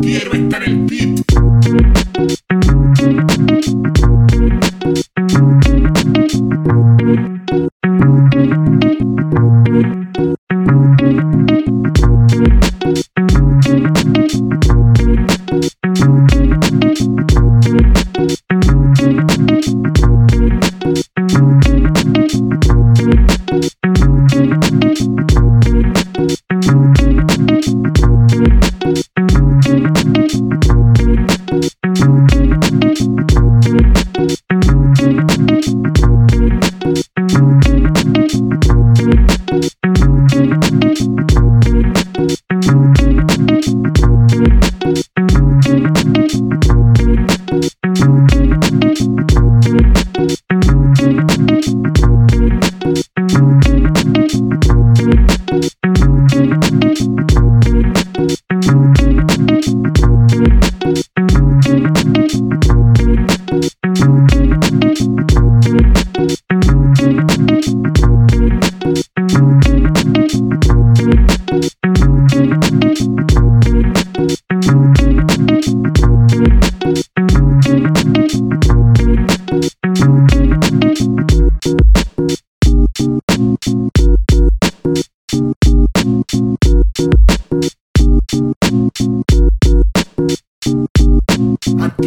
Quiero estar el beat.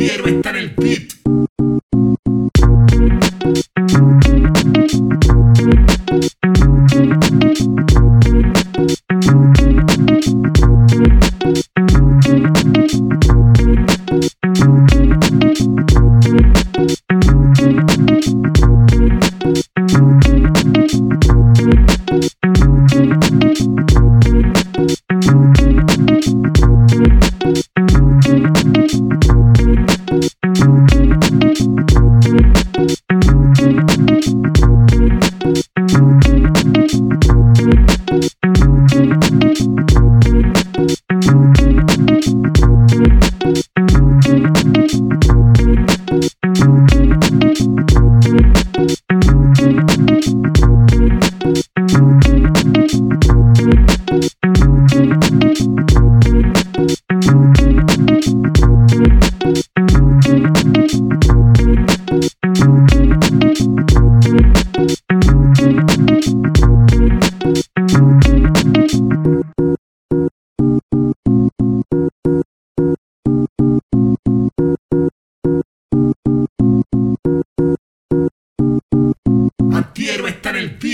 Quiero estar en el beat. El beat.